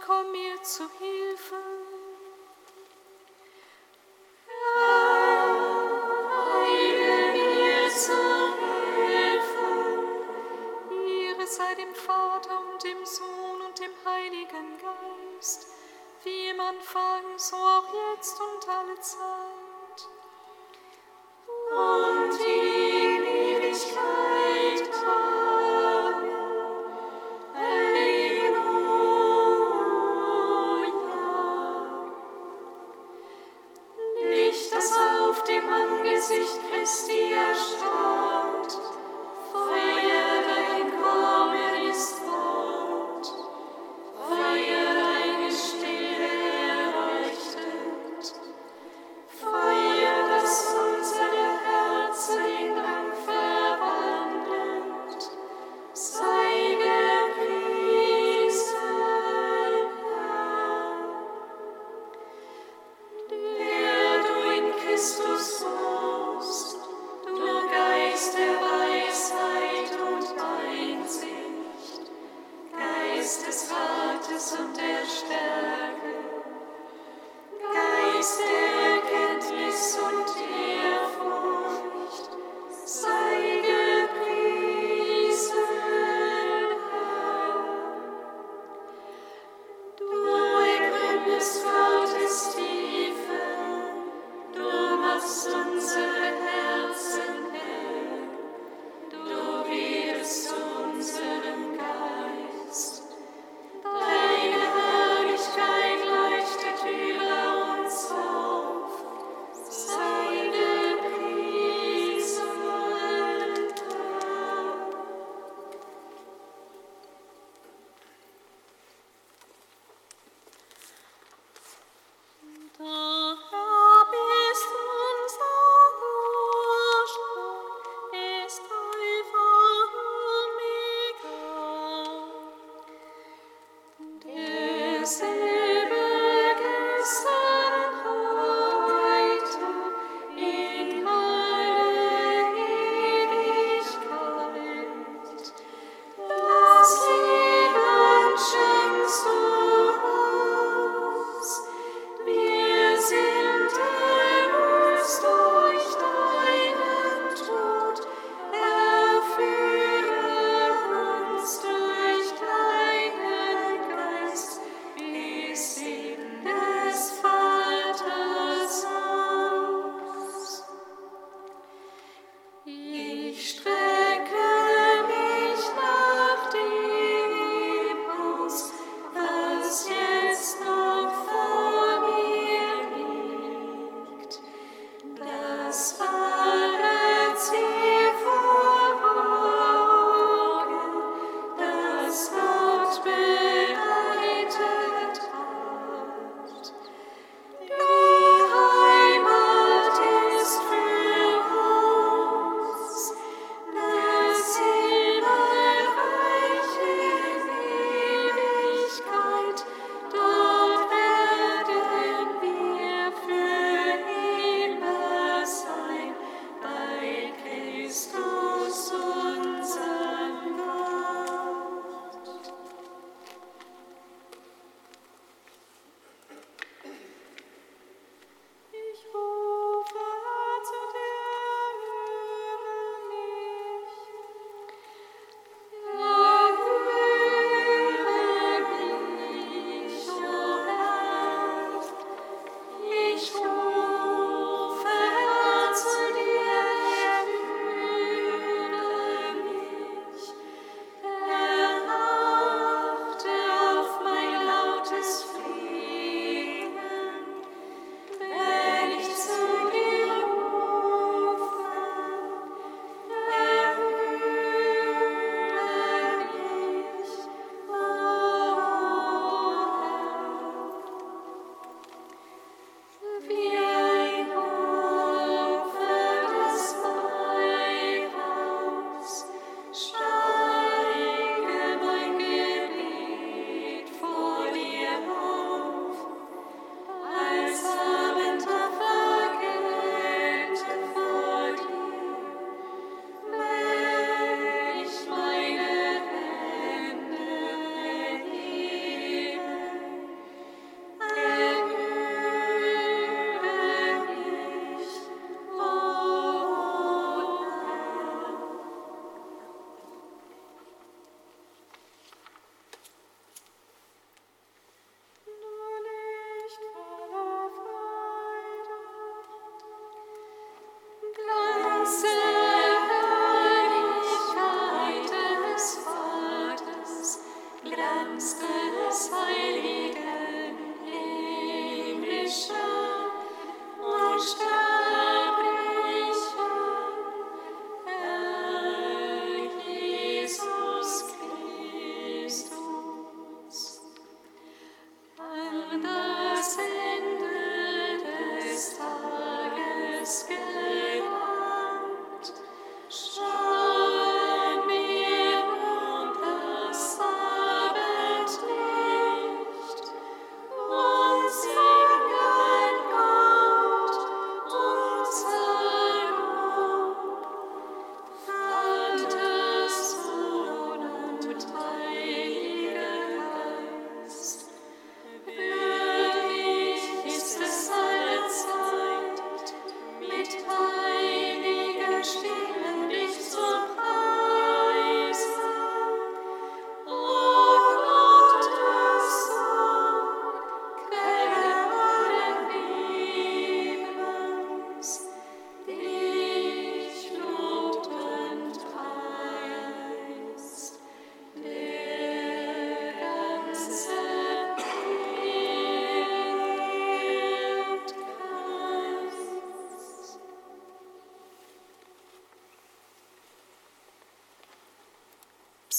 Komm mir zu Hilfe.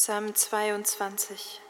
Psalm 22.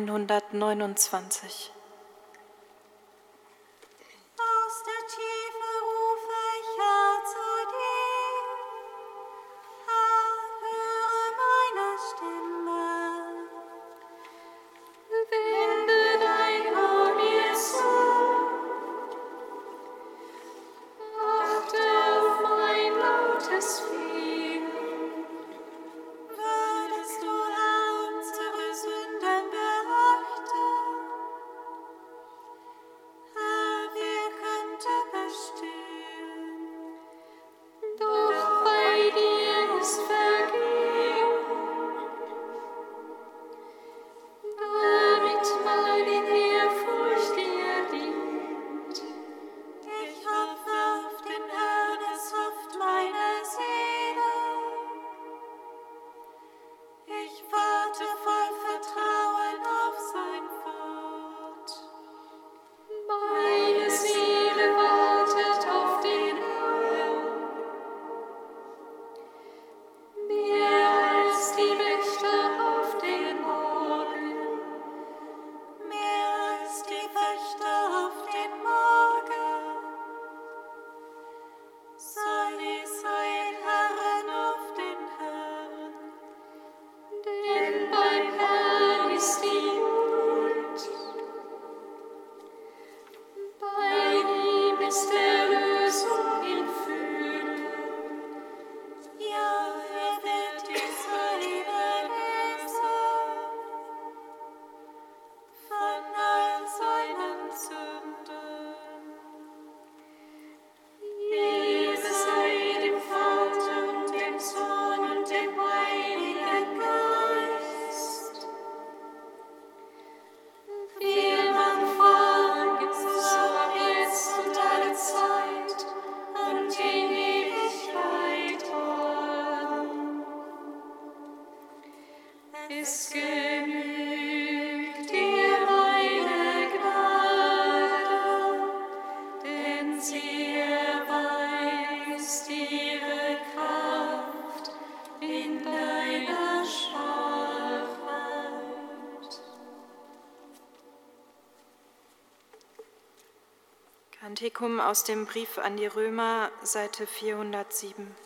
129. Kantikum aus dem Brief an die Römer, Seite 407.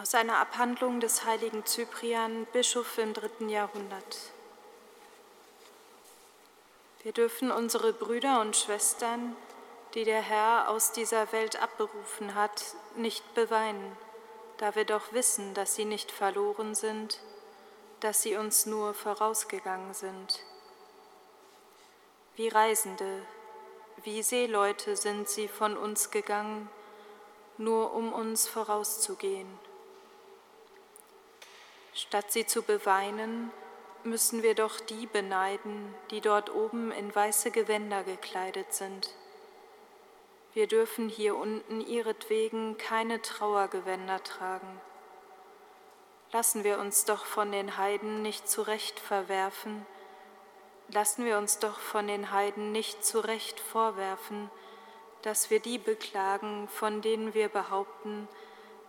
Aus einer Abhandlung des heiligen Cyprian, Bischof im dritten Jahrhundert. Wir dürfen unsere Brüder und Schwestern, die der Herr aus dieser Welt abberufen hat, nicht beweinen, da wir doch wissen, dass sie nicht verloren sind, dass sie uns nur vorausgegangen sind. Wie Reisende, wie Seeleute sind sie von uns gegangen, nur um uns vorauszugehen. Statt sie zu beweinen, müssen wir doch die beneiden, die dort oben in weiße Gewänder gekleidet sind. Wir dürfen hier unten ihretwegen keine Trauergewänder tragen. Lassen wir uns doch von den Heiden nicht zurecht verwerfen, lassen wir uns doch von den Heiden nicht zurecht vorwerfen, dass wir die beklagen, von denen wir behaupten,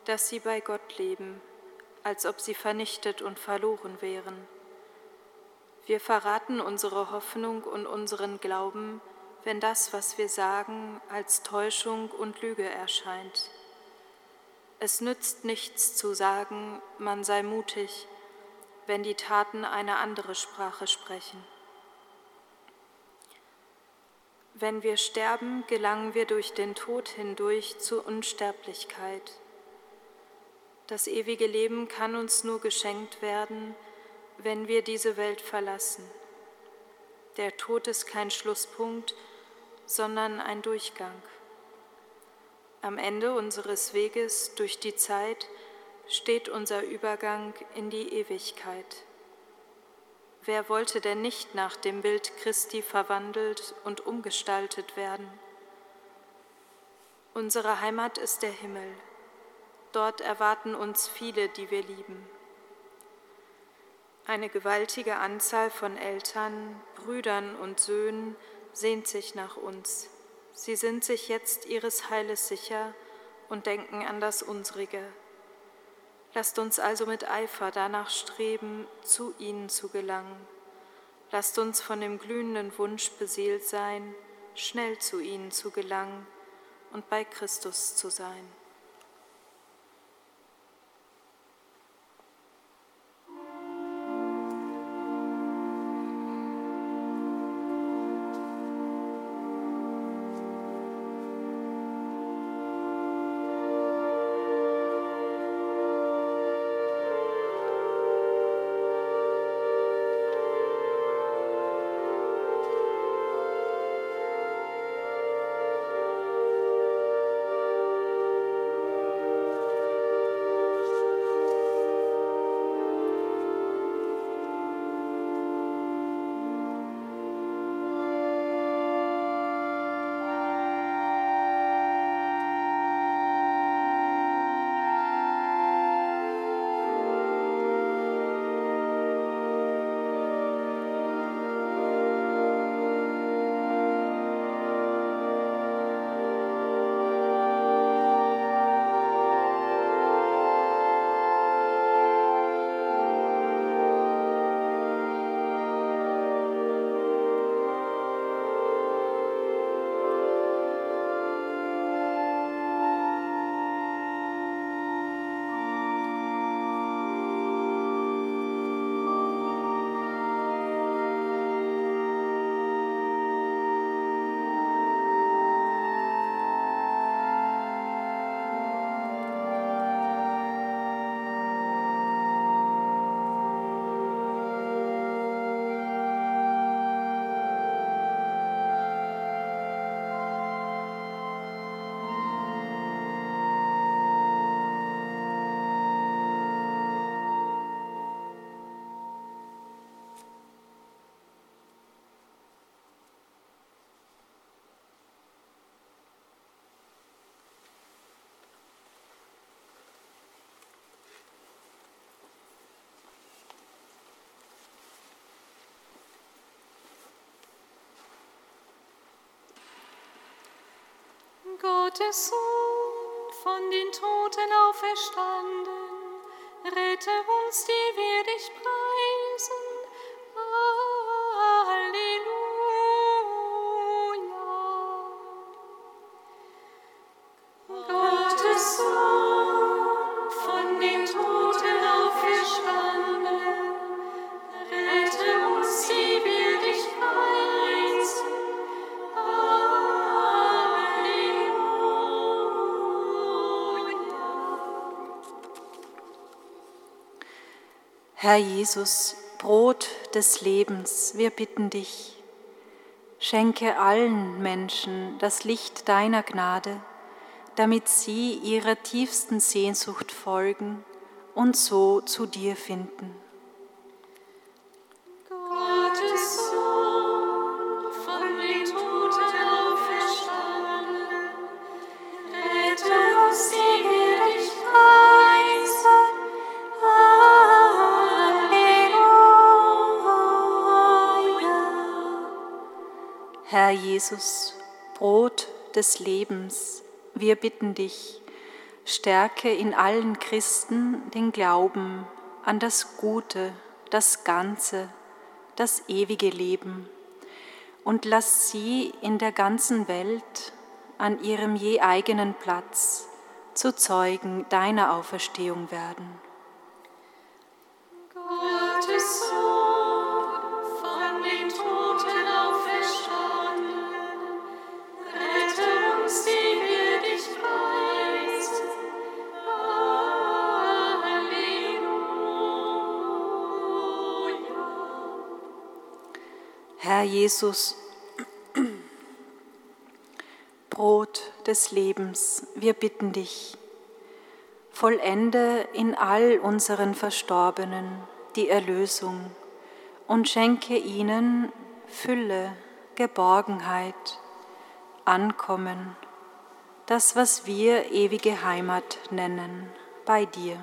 dass sie bei Gott leben als ob sie vernichtet und verloren wären. Wir verraten unsere Hoffnung und unseren Glauben, wenn das, was wir sagen, als Täuschung und Lüge erscheint. Es nützt nichts zu sagen, man sei mutig, wenn die Taten eine andere Sprache sprechen. Wenn wir sterben, gelangen wir durch den Tod hindurch zur Unsterblichkeit. Das ewige Leben kann uns nur geschenkt werden, wenn wir diese Welt verlassen. Der Tod ist kein Schlusspunkt, sondern ein Durchgang. Am Ende unseres Weges durch die Zeit steht unser Übergang in die Ewigkeit. Wer wollte denn nicht nach dem Bild Christi verwandelt und umgestaltet werden? Unsere Heimat ist der Himmel. Dort erwarten uns viele, die wir lieben. Eine gewaltige Anzahl von Eltern, Brüdern und Söhnen sehnt sich nach uns. Sie sind sich jetzt ihres Heiles sicher und denken an das unsrige. Lasst uns also mit Eifer danach streben, zu ihnen zu gelangen. Lasst uns von dem glühenden Wunsch beseelt sein, schnell zu ihnen zu gelangen und bei Christus zu sein. Gottes Sohn, von den Toten auferstanden, rette uns, die wir dich preisen. Herr Jesus, Brot des Lebens, wir bitten dich, schenke allen Menschen das Licht deiner Gnade, damit sie ihrer tiefsten Sehnsucht folgen und so zu dir finden. Herr Jesus, Brot des Lebens, wir bitten dich, stärke in allen Christen den Glauben an das Gute, das Ganze, das ewige Leben und lass sie in der ganzen Welt an ihrem je eigenen Platz zu Zeugen deiner Auferstehung werden. Herr Jesus, Brot des Lebens, wir bitten dich, vollende in all unseren Verstorbenen die Erlösung und schenke ihnen Fülle, Geborgenheit, Ankommen, das, was wir ewige Heimat nennen, bei dir.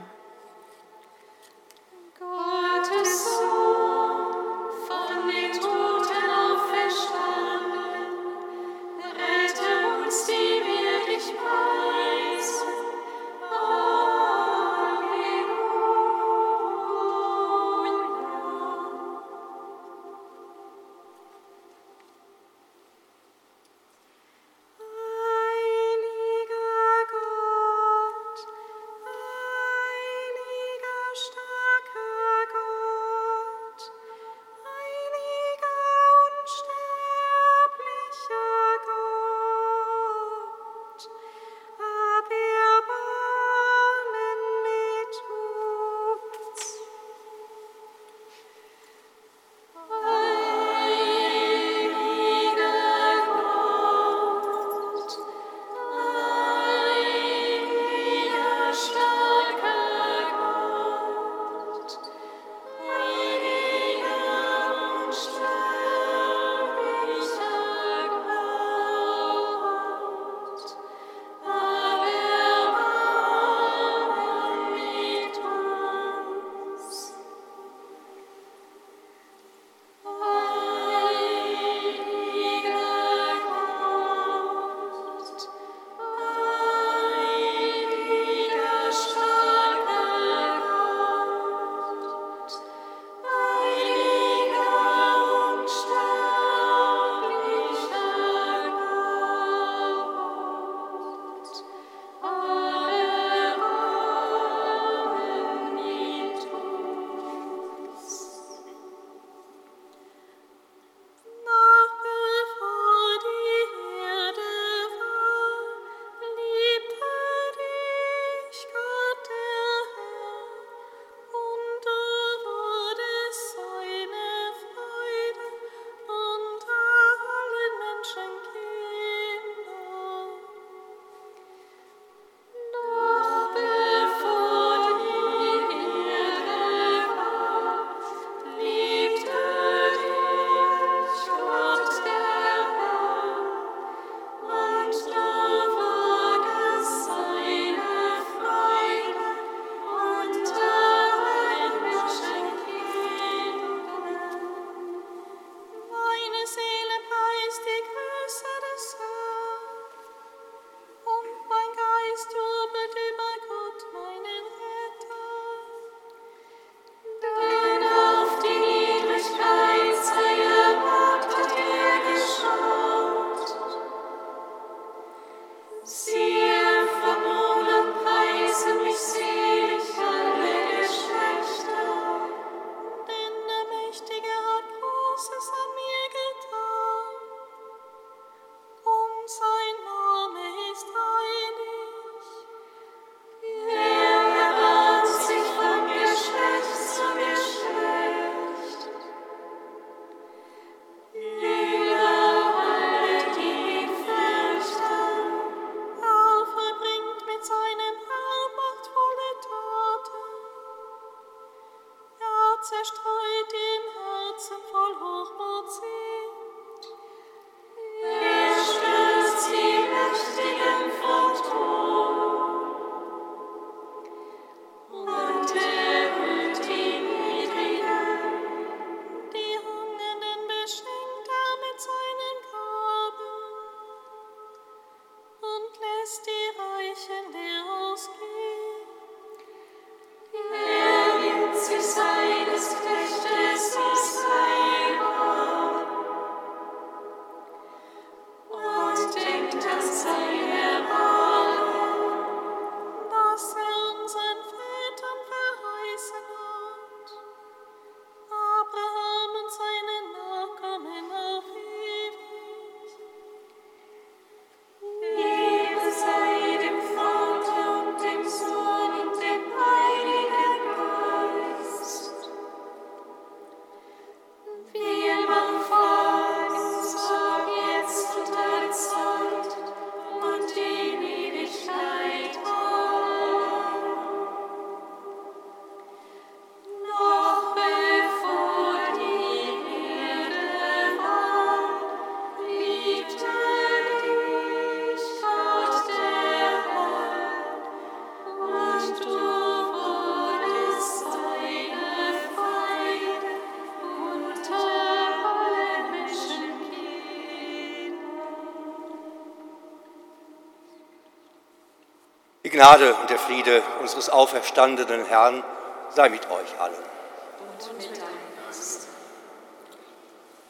Gnade und der Friede unseres auferstandenen Herrn sei mit euch allen.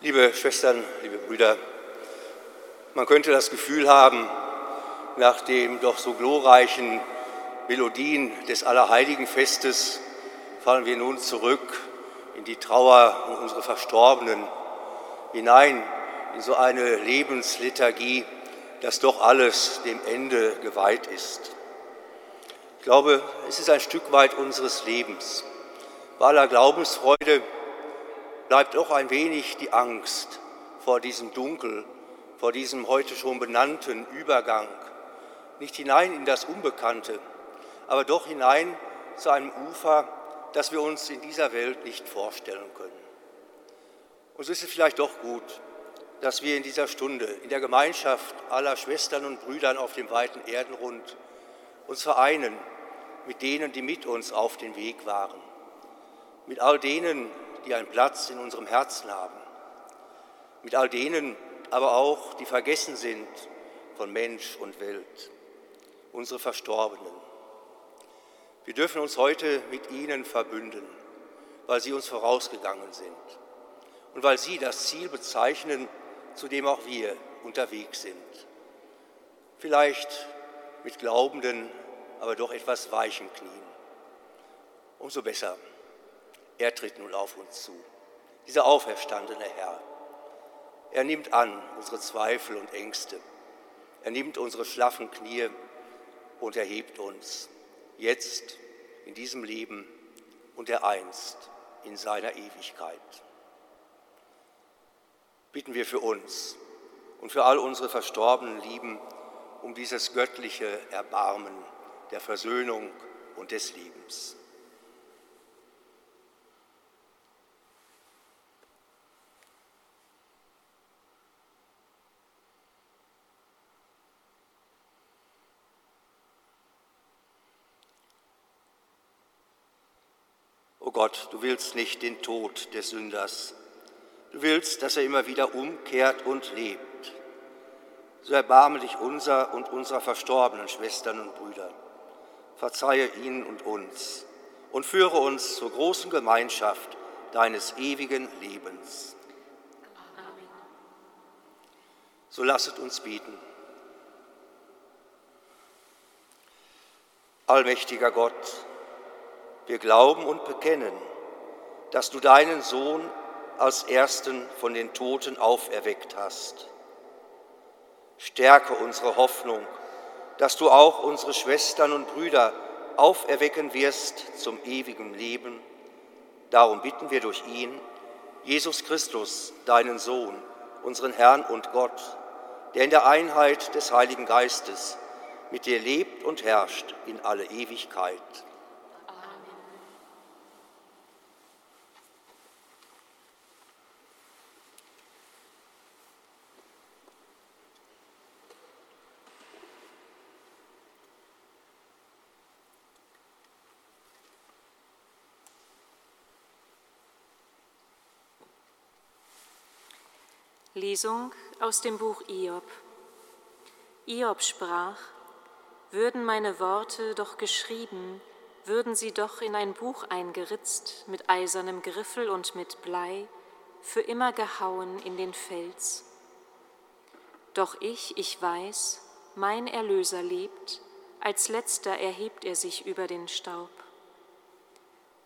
Liebe Schwestern, liebe Brüder, man könnte das Gefühl haben, nach dem doch so glorreichen Melodien des Allerheiligenfestes fallen wir nun zurück in die Trauer um unsere Verstorbenen, hinein in so eine Lebensliturgie, dass doch alles dem Ende geweiht ist. Ich glaube, es ist ein Stück weit unseres Lebens. Bei aller Glaubensfreude bleibt auch ein wenig die Angst vor diesem Dunkel, vor diesem heute schon benannten Übergang. Nicht hinein in das Unbekannte, aber doch hinein zu einem Ufer, das wir uns in dieser Welt nicht vorstellen können. Und so ist es vielleicht doch gut, dass wir in dieser Stunde in der Gemeinschaft aller Schwestern und Brüdern auf dem weiten Erdenrund uns vereinen mit denen, die mit uns auf den Weg waren, mit all denen, die einen Platz in unserem Herzen haben, mit all denen aber auch, die vergessen sind von Mensch und Welt, unsere Verstorbenen. Wir dürfen uns heute mit ihnen verbünden, weil sie uns vorausgegangen sind und weil sie das Ziel bezeichnen, zu dem auch wir unterwegs sind. Vielleicht mit glaubenden, aber doch etwas weichen Knien. Umso besser. Er tritt nun auf uns zu, dieser auferstandene Herr. Er nimmt an unsere Zweifel und Ängste. Er nimmt unsere schlaffen Knie und erhebt uns jetzt in diesem Leben und er einst in seiner Ewigkeit. Bitten wir für uns und für all unsere verstorbenen Lieben um dieses göttliche Erbarmen der Versöhnung und des Lebens. Gott, du willst nicht den Tod des Sünders. Du willst, dass er immer wieder umkehrt und lebt. So erbarme dich unser und unserer verstorbenen Schwestern und Brüder. Verzeihe ihnen und uns und führe uns zur großen Gemeinschaft deines ewigen Lebens. Amen. So lasset uns beten. Allmächtiger Gott, wir glauben und bekennen, dass du deinen Sohn als ersten von den Toten auferweckt hast. Stärke unsere Hoffnung, dass du auch unsere Schwestern und Brüder auferwecken wirst zum ewigen Leben. Darum bitten wir durch ihn, Jesus Christus, deinen Sohn, unseren Herrn und Gott, der in der Einheit des Heiligen Geistes mit dir lebt und herrscht in alle Ewigkeit. Lesung aus dem Buch Iob. Iob sprach, würden meine Worte doch geschrieben, würden sie doch in ein Buch eingeritzt, mit eisernem Griffel und mit Blei, für immer gehauen in den Fels. Doch ich, ich weiß, mein Erlöser lebt, als letzter erhebt er sich über den Staub.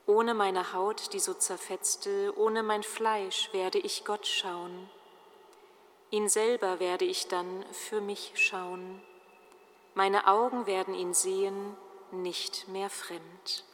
Ohne meine Haut, die so zerfetzte, ohne mein Fleisch werde ich Gott schauen Ihn selber werde ich dann für mich schauen. Meine Augen werden ihn sehen, nicht mehr fremd.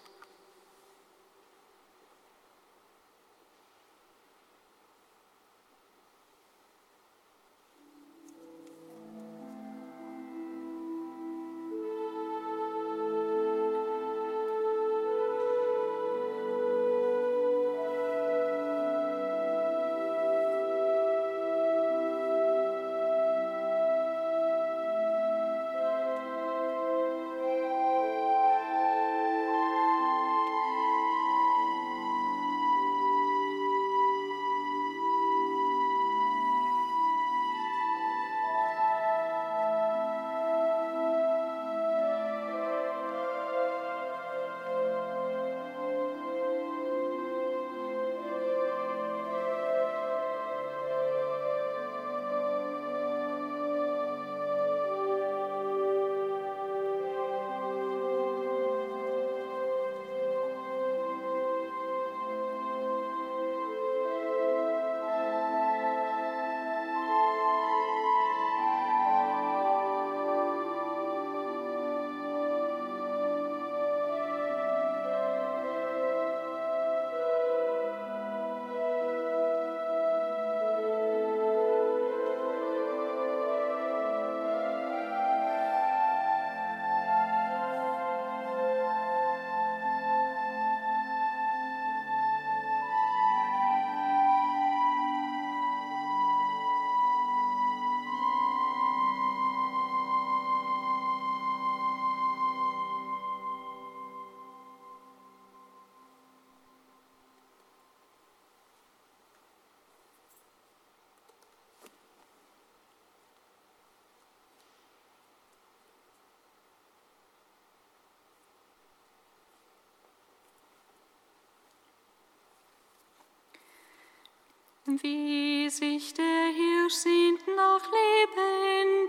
Wie sich der Hirsch sehnt nach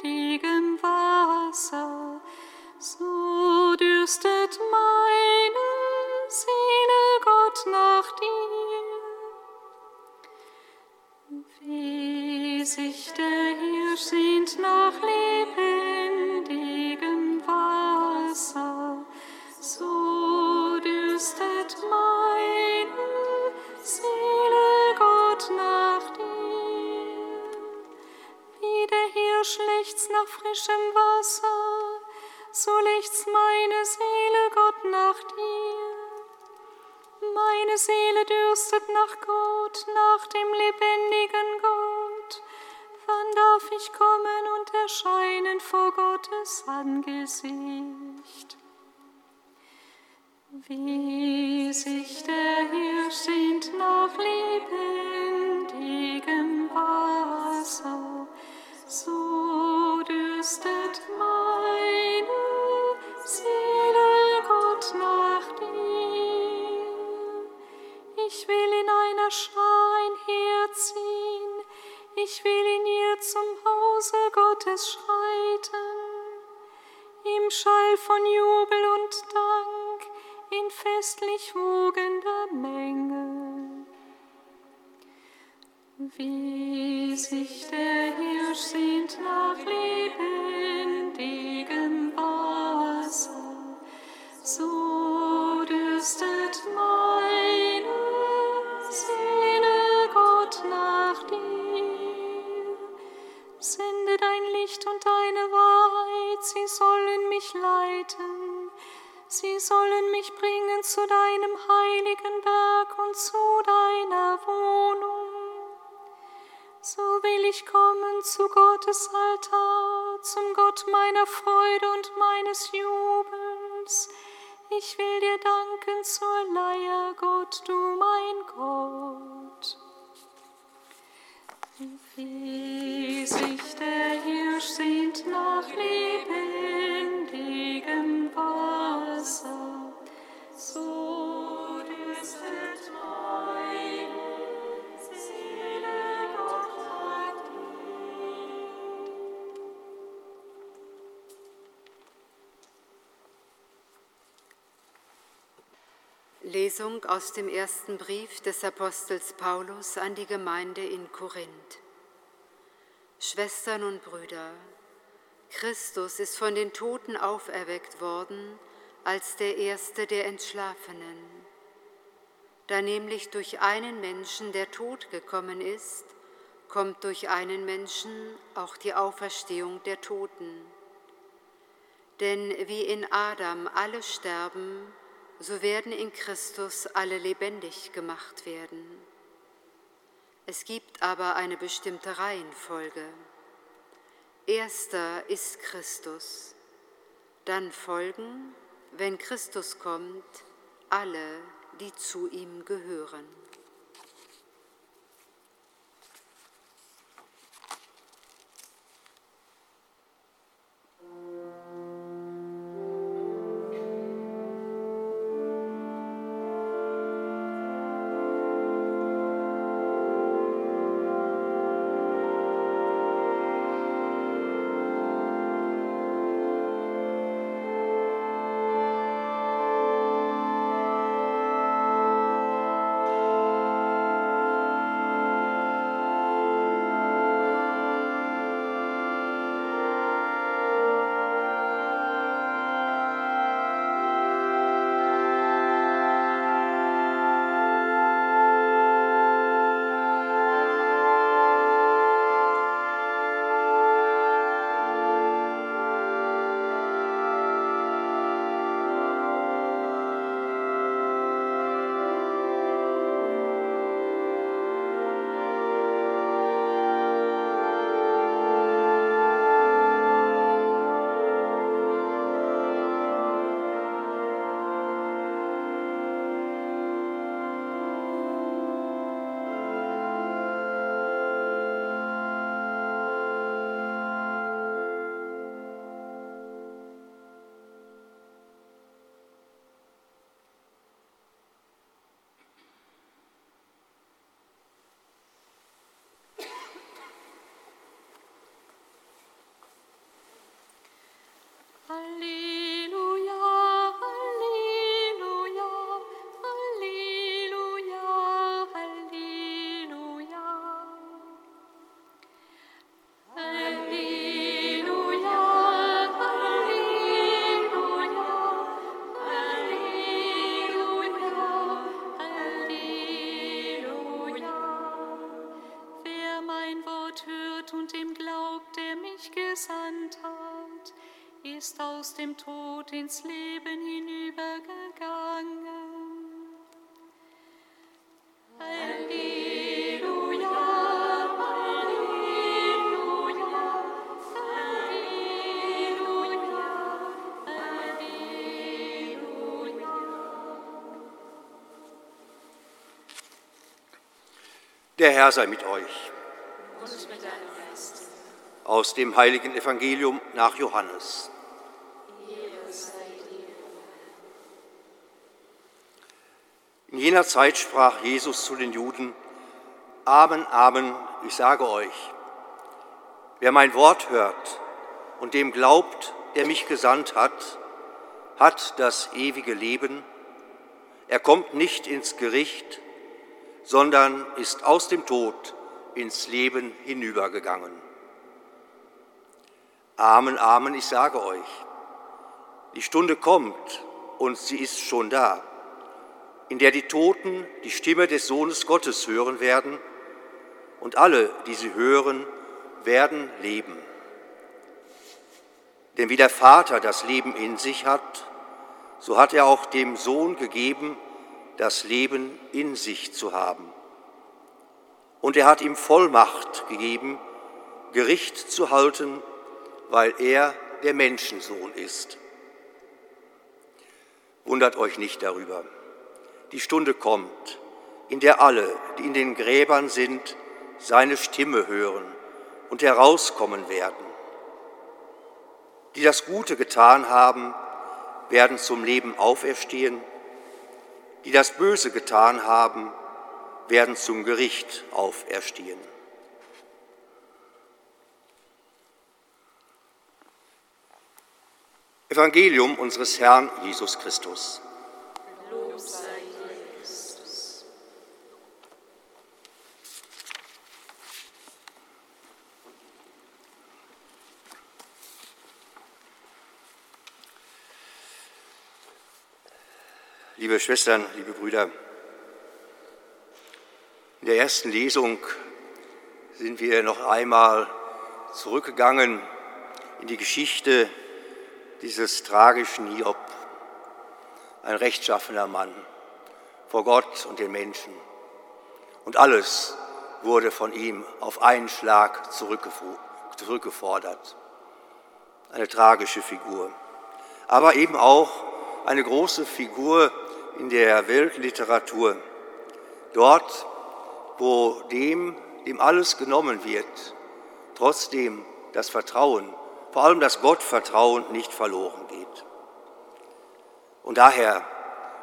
lebendigem Wasser, Seele dürstet nach Gott, nach dem lebendigen Gott. Wann darf ich kommen und erscheinen vor Gottes Angesicht? Wie sich der Hirsch sehnt nach lebendigem Wasser, so dürstet meine in einer Schar einherziehen, ich will in ihr zum Hause Gottes schreiten, im Schall von Jubel und Dank, in festlich wogender Menge. Wie sich der Hirsch sehnt nach lebendigem Wasser, so dürstet meine Sende dein Licht und deine Wahrheit, sie sollen mich leiten. Sie sollen mich bringen zu deinem heiligen Berg und zu deiner Wohnung. So will ich kommen zu Gottes Altar, zum Gott meiner Freude und meines Jubels. Ich will dir danken zur Leier, Gott, du mein Gott. Wie sich der Hirsch sehnt nach lebendigem Wasser, so dürstet meine Lesung aus dem ersten Brief des Apostels Paulus an die Gemeinde in Korinth. Schwestern und Brüder, Christus ist von den Toten auferweckt worden als der Erste der Entschlafenen. Da nämlich durch einen Menschen der Tod gekommen ist, kommt durch einen Menschen auch die Auferstehung der Toten. Denn wie in Adam alle sterben, so werden in Christus alle lebendig gemacht werden. Es gibt aber eine bestimmte Reihenfolge. Erster ist Christus, dann folgen, wenn Christus kommt, alle, die zu ihm gehören. Ins Leben hinübergegangen. Halleluja, Halleluja, Halleluja, Halleluja. Der Herr sei mit euch. Aus dem heiligen Evangelium nach Johannes. In jener Zeit sprach Jesus zu den Juden, Amen, Amen, ich sage euch, wer mein Wort hört und dem glaubt, der mich gesandt hat, hat das ewige Leben. Er kommt nicht ins Gericht, sondern ist aus dem Tod ins Leben hinübergegangen. Amen, Amen, ich sage euch, die Stunde kommt und sie ist schon da in der die Toten die Stimme des Sohnes Gottes hören werden, und alle, die sie hören, werden leben. Denn wie der Vater das Leben in sich hat, so hat er auch dem Sohn gegeben, das Leben in sich zu haben. Und er hat ihm Vollmacht gegeben, Gericht zu halten, weil er der Menschensohn ist. Wundert euch nicht darüber die Stunde kommt, in der alle, die in den Gräbern sind, seine Stimme hören und herauskommen werden. Die das Gute getan haben, werden zum Leben auferstehen, die das Böse getan haben, werden zum Gericht auferstehen. Evangelium unseres Herrn Jesus Christus. Liebe Schwestern, liebe Brüder, in der ersten Lesung sind wir noch einmal zurückgegangen in die Geschichte dieses tragischen Hiob, ein rechtschaffener Mann vor Gott und den Menschen. Und alles wurde von ihm auf einen Schlag zurückgefordert. Eine tragische Figur, aber eben auch eine große Figur in der Weltliteratur. Dort, wo dem, dem alles genommen wird, trotzdem das Vertrauen, vor allem das Gottvertrauen nicht verloren geht. Und daher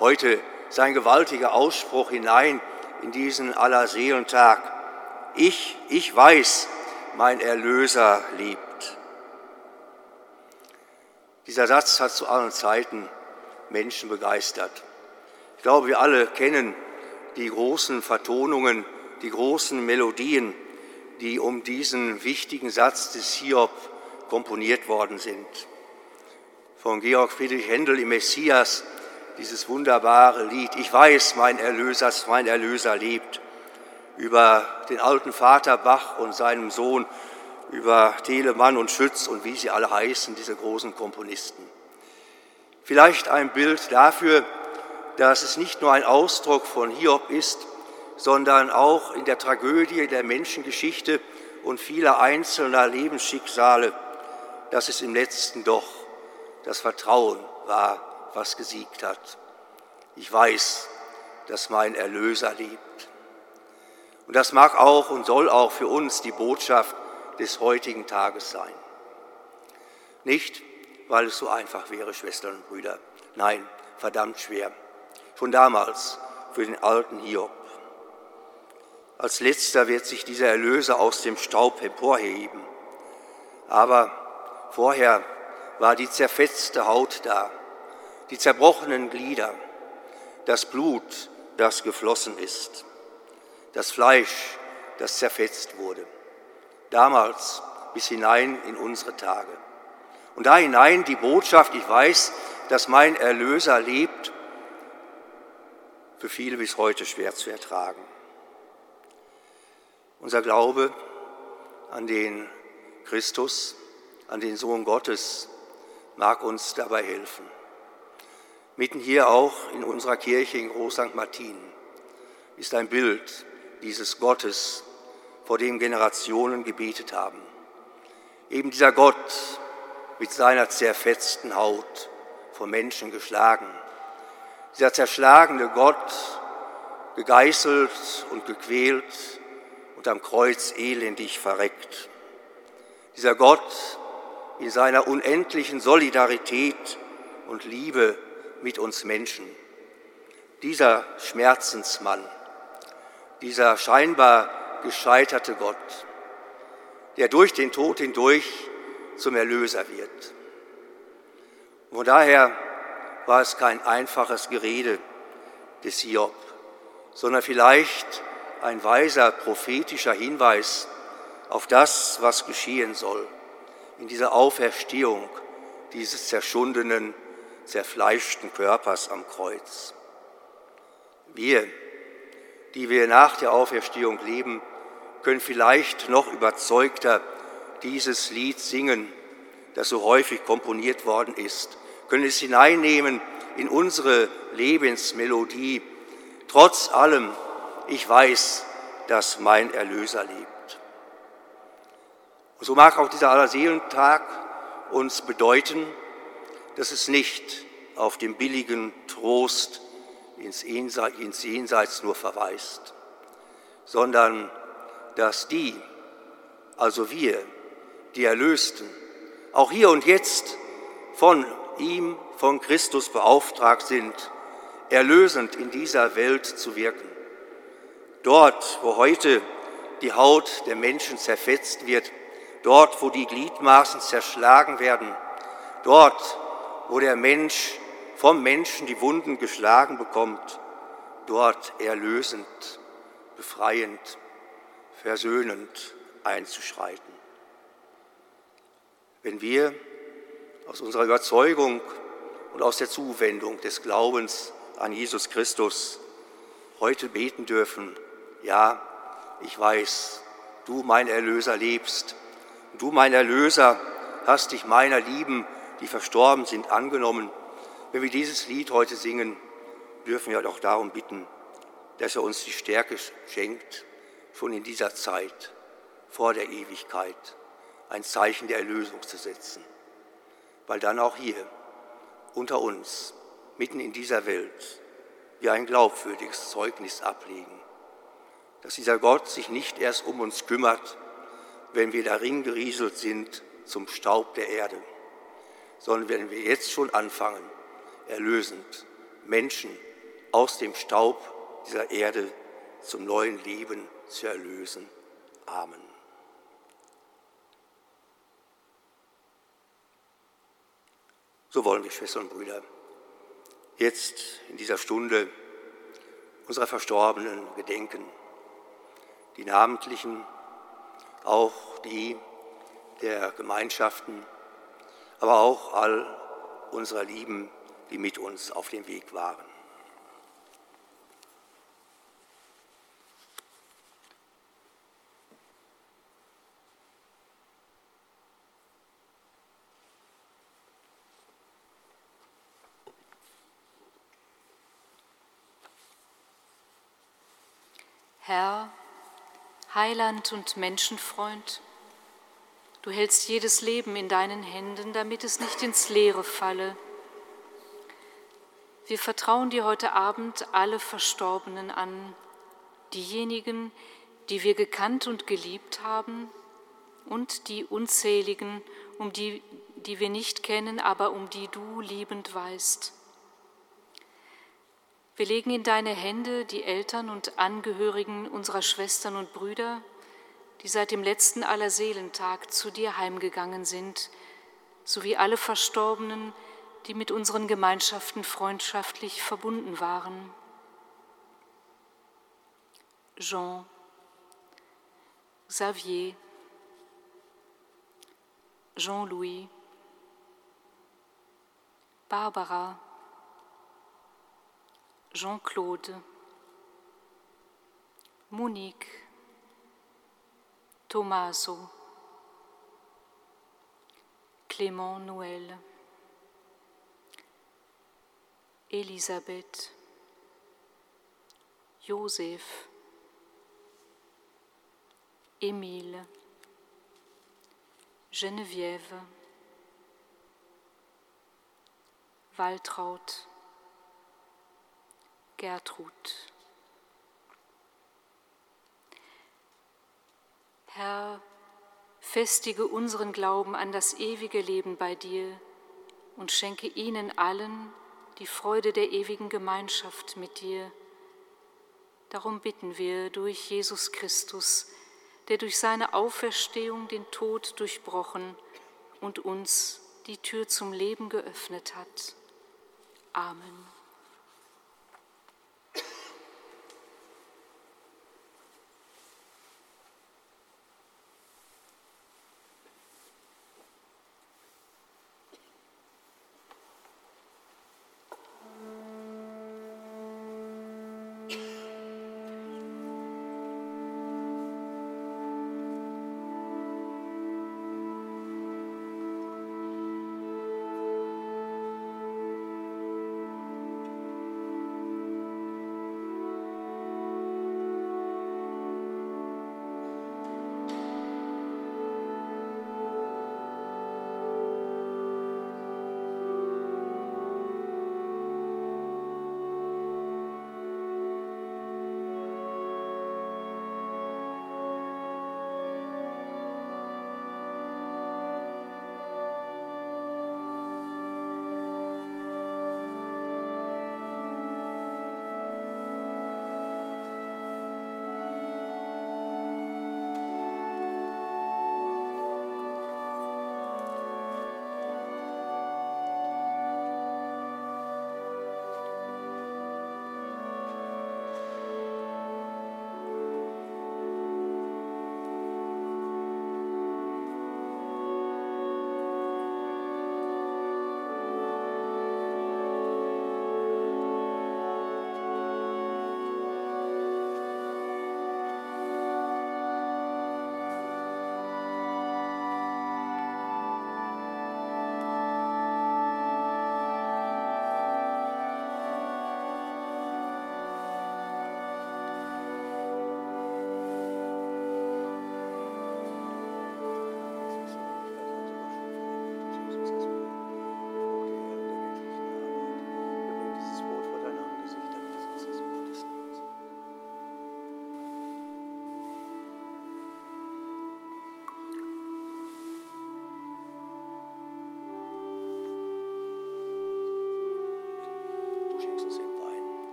heute sein gewaltiger Ausspruch hinein in diesen Allerseelentag. Ich, ich weiß, mein Erlöser lebt. Dieser Satz hat zu allen Zeiten Menschen begeistert. Ich glaube, wir alle kennen die großen Vertonungen, die großen Melodien, die um diesen wichtigen Satz des Hiob komponiert worden sind. Von Georg Friedrich Händel im Messias, dieses wunderbare Lied, Ich weiß, mein Erlöser, mein Erlöser lebt, über den alten Vater Bach und seinem Sohn, über Telemann und Schütz und wie sie alle heißen, diese großen Komponisten. Vielleicht ein Bild dafür, dass es nicht nur ein Ausdruck von Hiob ist, sondern auch in der Tragödie der Menschengeschichte und vieler einzelner Lebensschicksale, dass es im letzten doch das Vertrauen war, was gesiegt hat. Ich weiß, dass mein Erlöser lebt. Und das mag auch und soll auch für uns die Botschaft des heutigen Tages sein. Nicht, weil es so einfach wäre, Schwestern und Brüder. Nein, verdammt schwer von damals für den alten Hiob. Als letzter wird sich dieser Erlöser aus dem Staub emporheben. Aber vorher war die zerfetzte Haut da, die zerbrochenen Glieder, das Blut, das geflossen ist, das Fleisch, das zerfetzt wurde. Damals bis hinein in unsere Tage. Und da hinein die Botschaft, ich weiß, dass mein Erlöser lebt für viele bis heute schwer zu ertragen. Unser Glaube an den Christus, an den Sohn Gottes, mag uns dabei helfen. Mitten hier auch in unserer Kirche in Groß St. Martin ist ein Bild dieses Gottes, vor dem Generationen gebetet haben. Eben dieser Gott mit seiner zerfetzten Haut von Menschen geschlagen. Dieser zerschlagene Gott, gegeißelt und gequält und am Kreuz elendig verreckt. Dieser Gott in seiner unendlichen Solidarität und Liebe mit uns Menschen. Dieser Schmerzensmann, dieser scheinbar gescheiterte Gott, der durch den Tod hindurch zum Erlöser wird. Von daher war es kein einfaches Gerede des Hiob, sondern vielleicht ein weiser prophetischer Hinweis auf das, was geschehen soll in dieser Auferstehung dieses zerschundenen, zerfleischten Körpers am Kreuz. Wir, die wir nach der Auferstehung leben, können vielleicht noch überzeugter dieses Lied singen, das so häufig komponiert worden ist, können es hineinnehmen in unsere Lebensmelodie. Trotz allem, ich weiß, dass mein Erlöser lebt. Und so mag auch dieser Allerseelentag uns bedeuten, dass es nicht auf den billigen Trost ins Jenseits nur verweist, sondern dass die, also wir, die Erlösten, auch hier und jetzt von ihm, von Christus beauftragt sind, erlösend in dieser Welt zu wirken. Dort, wo heute die Haut der Menschen zerfetzt wird, dort, wo die Gliedmaßen zerschlagen werden, dort, wo der Mensch vom Menschen die Wunden geschlagen bekommt, dort erlösend, befreiend, versöhnend einzuschreiten. Wenn wir aus unserer Überzeugung und aus der Zuwendung des Glaubens an Jesus Christus heute beten dürfen, ja, ich weiß, du mein Erlöser lebst, du mein Erlöser hast dich meiner Lieben, die verstorben sind, angenommen. Wenn wir dieses Lied heute singen, dürfen wir doch darum bitten, dass er uns die Stärke schenkt, schon in dieser Zeit vor der Ewigkeit ein Zeichen der Erlösung zu setzen, weil dann auch hier unter uns, mitten in dieser Welt, wir ein glaubwürdiges Zeugnis ablegen, dass dieser Gott sich nicht erst um uns kümmert, wenn wir darin gerieselt sind zum Staub der Erde, sondern wenn wir jetzt schon anfangen, erlösend Menschen aus dem Staub dieser Erde zum neuen Leben zu erlösen. Amen. So wollen wir, Schwestern und Brüder, jetzt in dieser Stunde unserer Verstorbenen gedenken, die namentlichen, auch die der Gemeinschaften, aber auch all unserer Lieben, die mit uns auf dem Weg waren. Herr, Heiland und Menschenfreund, du hältst jedes Leben in deinen Händen, damit es nicht ins Leere falle. Wir vertrauen dir heute Abend alle Verstorbenen an, diejenigen, die wir gekannt und geliebt haben und die unzähligen, um die, die wir nicht kennen, aber um die du liebend weißt. Wir legen in deine Hände die Eltern und Angehörigen unserer Schwestern und Brüder, die seit dem letzten Allerseelentag zu dir heimgegangen sind, sowie alle Verstorbenen, die mit unseren Gemeinschaften freundschaftlich verbunden waren. Jean, Xavier, Jean-Louis, Barbara, Jean-Claude, Monique, Tommaso, Clément Noël, Elisabeth, Josef, Emile, Geneviève, Waltraud, Gertrud. Herr, festige unseren Glauben an das ewige Leben bei dir und schenke ihnen allen die Freude der ewigen Gemeinschaft mit dir. Darum bitten wir durch Jesus Christus, der durch seine Auferstehung den Tod durchbrochen und uns die Tür zum Leben geöffnet hat. Amen.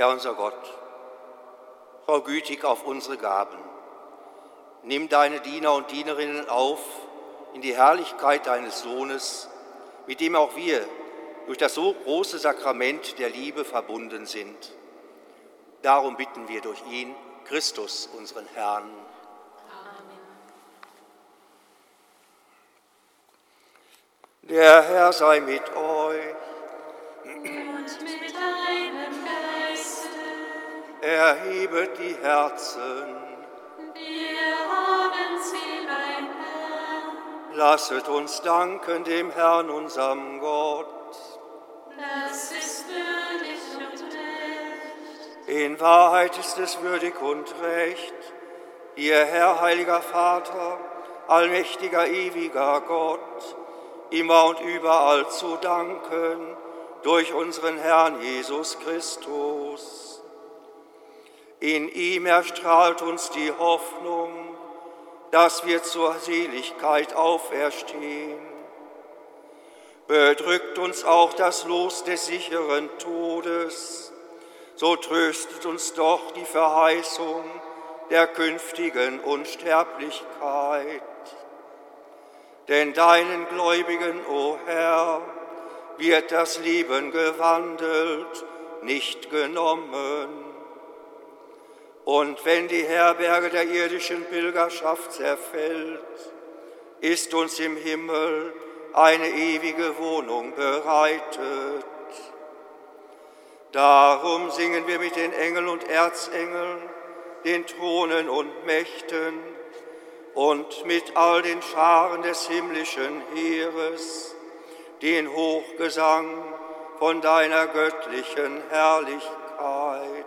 Herr unser Gott, schau gütig auf unsere Gaben. Nimm deine Diener und Dienerinnen auf in die Herrlichkeit deines Sohnes, mit dem auch wir durch das so große Sakrament der Liebe verbunden sind. Darum bitten wir durch ihn, Christus, unseren Herrn. Amen. Der Herr sei mit euch. Erhebet die Herzen. Wir haben sie beim Herrn. Lasset uns danken dem Herrn, unserem Gott. Das ist würdig und recht. In Wahrheit ist es würdig und recht, dir, Herr, heiliger Vater, allmächtiger, ewiger Gott, immer und überall zu danken durch unseren Herrn Jesus Christus in ihm erstrahlt uns die Hoffnung, dass wir zur Seligkeit auferstehen. Bedrückt uns auch das Los des sicheren Todes, so tröstet uns doch die Verheißung der künftigen Unsterblichkeit. Denn deinen Gläubigen, o Herr, wird das Leben gewandelt, nicht genommen. Und wenn die Herberge der irdischen Pilgerschaft zerfällt, ist uns im Himmel eine ewige Wohnung bereitet. Darum singen wir mit den Engeln und Erzengeln, den Thronen und Mächten und mit all den Scharen des himmlischen Heeres den Hochgesang von deiner göttlichen Herrlichkeit.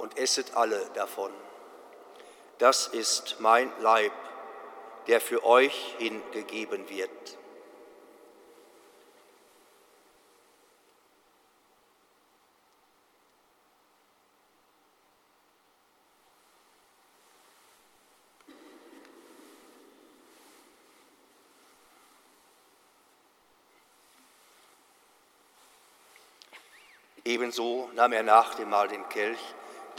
und esset alle davon. Das ist mein Leib, der für euch hingegeben wird. Ebenso nahm er nach dem Mahl den Kelch,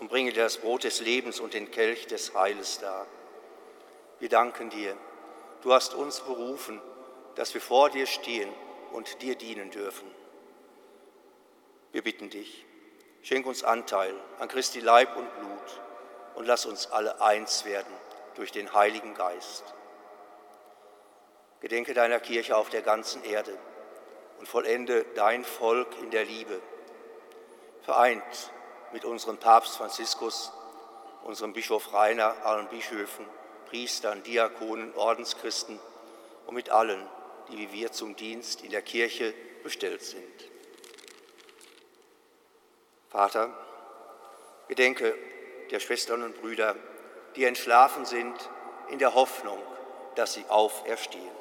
und bringe dir das Brot des Lebens und den Kelch des Heiles dar. Wir danken dir. Du hast uns berufen, dass wir vor dir stehen und dir dienen dürfen. Wir bitten dich, schenk uns Anteil an Christi Leib und Blut und lass uns alle eins werden durch den Heiligen Geist. Gedenke deiner Kirche auf der ganzen Erde und vollende dein Volk in der Liebe, vereint mit unserem Papst Franziskus, unserem Bischof Rainer, allen Bischöfen, Priestern, Diakonen, Ordenschristen und mit allen, die wie wir zum Dienst in der Kirche bestellt sind. Vater, gedenke der Schwestern und Brüder, die entschlafen sind, in der Hoffnung, dass sie auferstehen.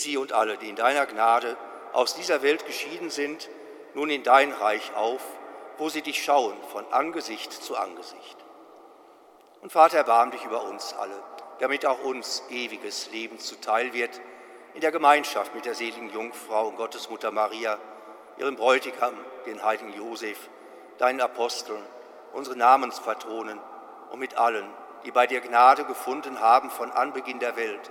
Sie und alle, die in deiner Gnade aus dieser Welt geschieden sind, nun in dein Reich auf, wo sie dich schauen von Angesicht zu Angesicht. Und Vater, erbarm dich über uns alle, damit auch uns ewiges Leben zuteil wird, in der Gemeinschaft mit der seligen Jungfrau und Gottesmutter Maria, ihrem Bräutigam, den heiligen Josef, deinen Aposteln, unseren Namenspatronen und mit allen, die bei dir Gnade gefunden haben von Anbeginn der Welt,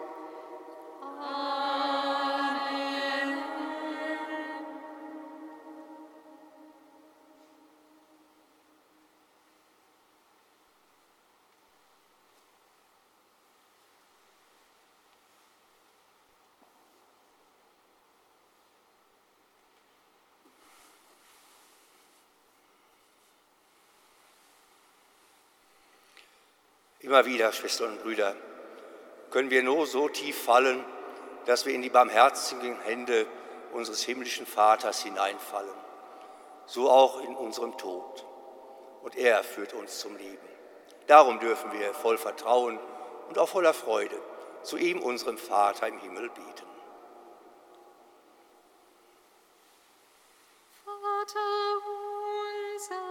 Immer wieder, Schwestern und Brüder, können wir nur so tief fallen, dass wir in die barmherzigen Hände unseres himmlischen Vaters hineinfallen. So auch in unserem Tod. Und er führt uns zum Leben. Darum dürfen wir voll Vertrauen und auch voller Freude zu ihm, unserem Vater im Himmel, beten. Ja,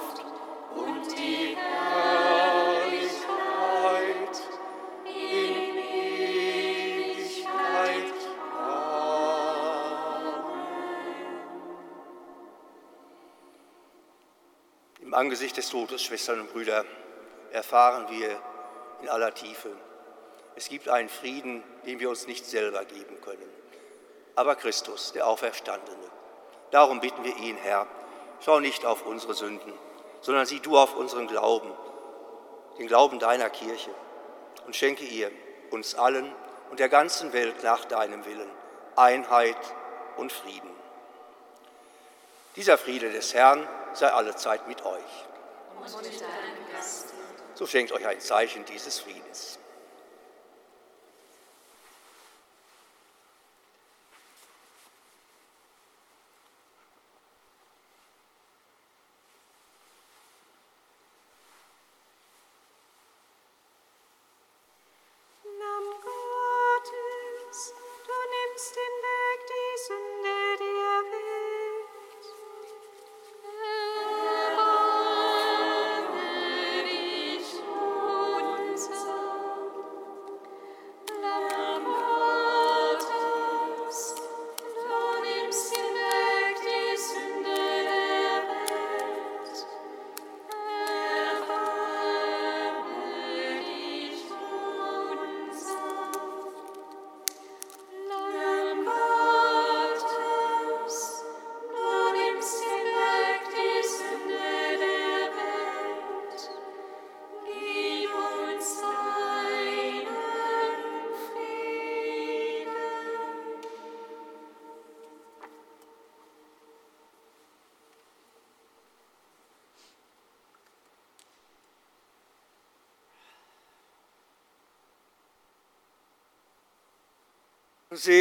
Im Angesicht des Todes, Schwestern und Brüder, erfahren wir in aller Tiefe, es gibt einen Frieden, den wir uns nicht selber geben können. Aber Christus, der Auferstandene. Darum bitten wir ihn, Herr, schau nicht auf unsere Sünden, sondern sieh du auf unseren Glauben, den Glauben deiner Kirche und schenke ihr, uns allen und der ganzen Welt nach deinem Willen, Einheit und Frieden. Dieser Friede des Herrn sei alle Zeit mit euch. So schenkt euch ein Zeichen dieses Friedens.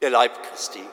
Der Leib Christi.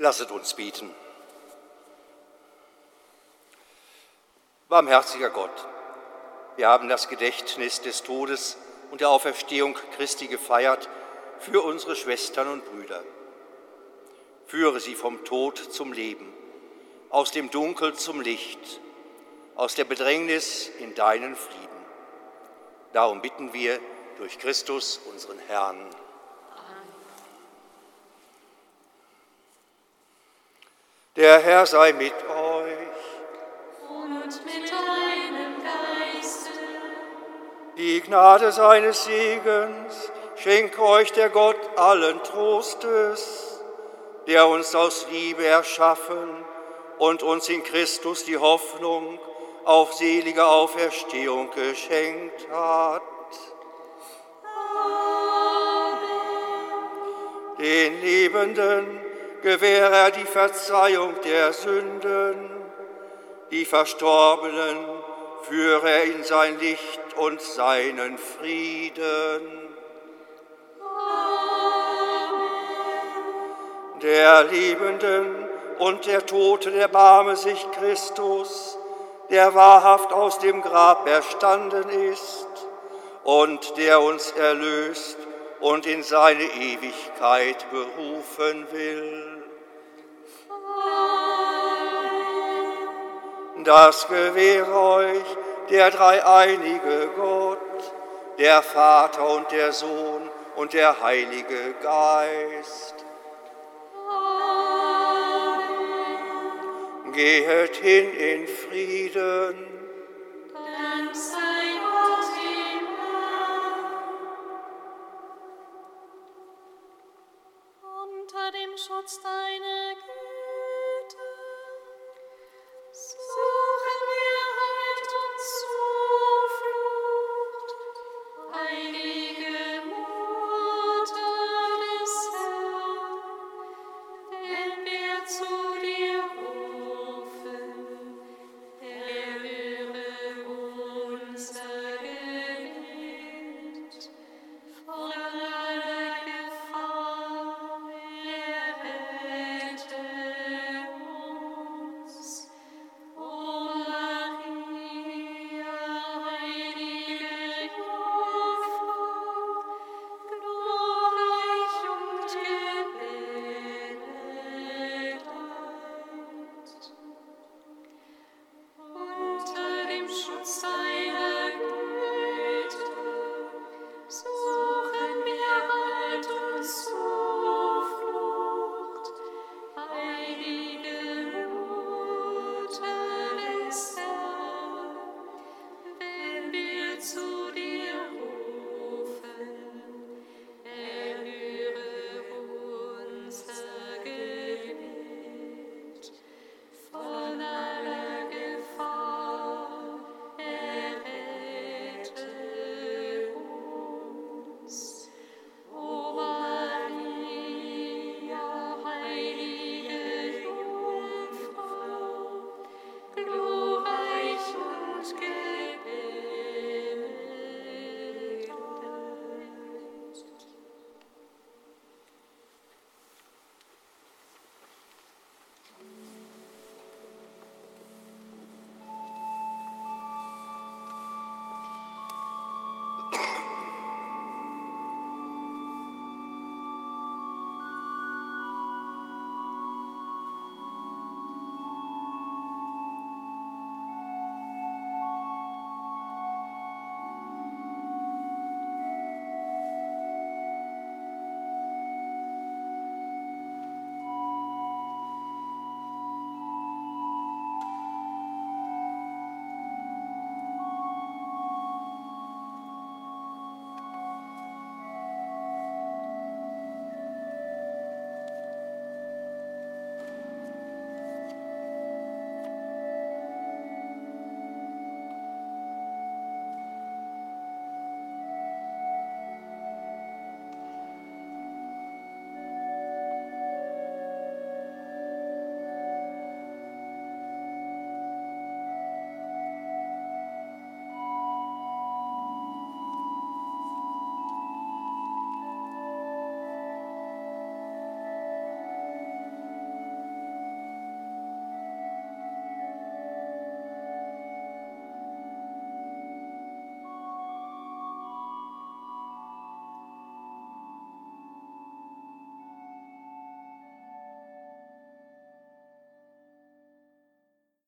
Lasset uns bieten. Barmherziger Gott, wir haben das Gedächtnis des Todes und der Auferstehung Christi gefeiert für unsere Schwestern und Brüder. Führe sie vom Tod zum Leben, aus dem Dunkel zum Licht, aus der Bedrängnis in deinen Frieden. Darum bitten wir durch Christus, unseren Herrn. Der Herr sei mit euch. Und mit deinem Geiste. Die Gnade seines Segens schenke euch der Gott allen Trostes, der uns aus Liebe erschaffen und uns in Christus die Hoffnung auf selige Auferstehung geschenkt hat. Amen. Den Lebenden gewähre die Verzeihung der Sünden, die Verstorbenen führe er in sein Licht und seinen Frieden. Der Lebenden und der Toten erbarme sich Christus, der wahrhaft aus dem Grab erstanden ist und der uns erlöst und in seine Ewigkeit berufen will. Das gewähre euch der dreieinige Gott, der Vater und der Sohn und der Heilige Geist. Gehet hin in Frieden. Dank sei Schutz deiner Güte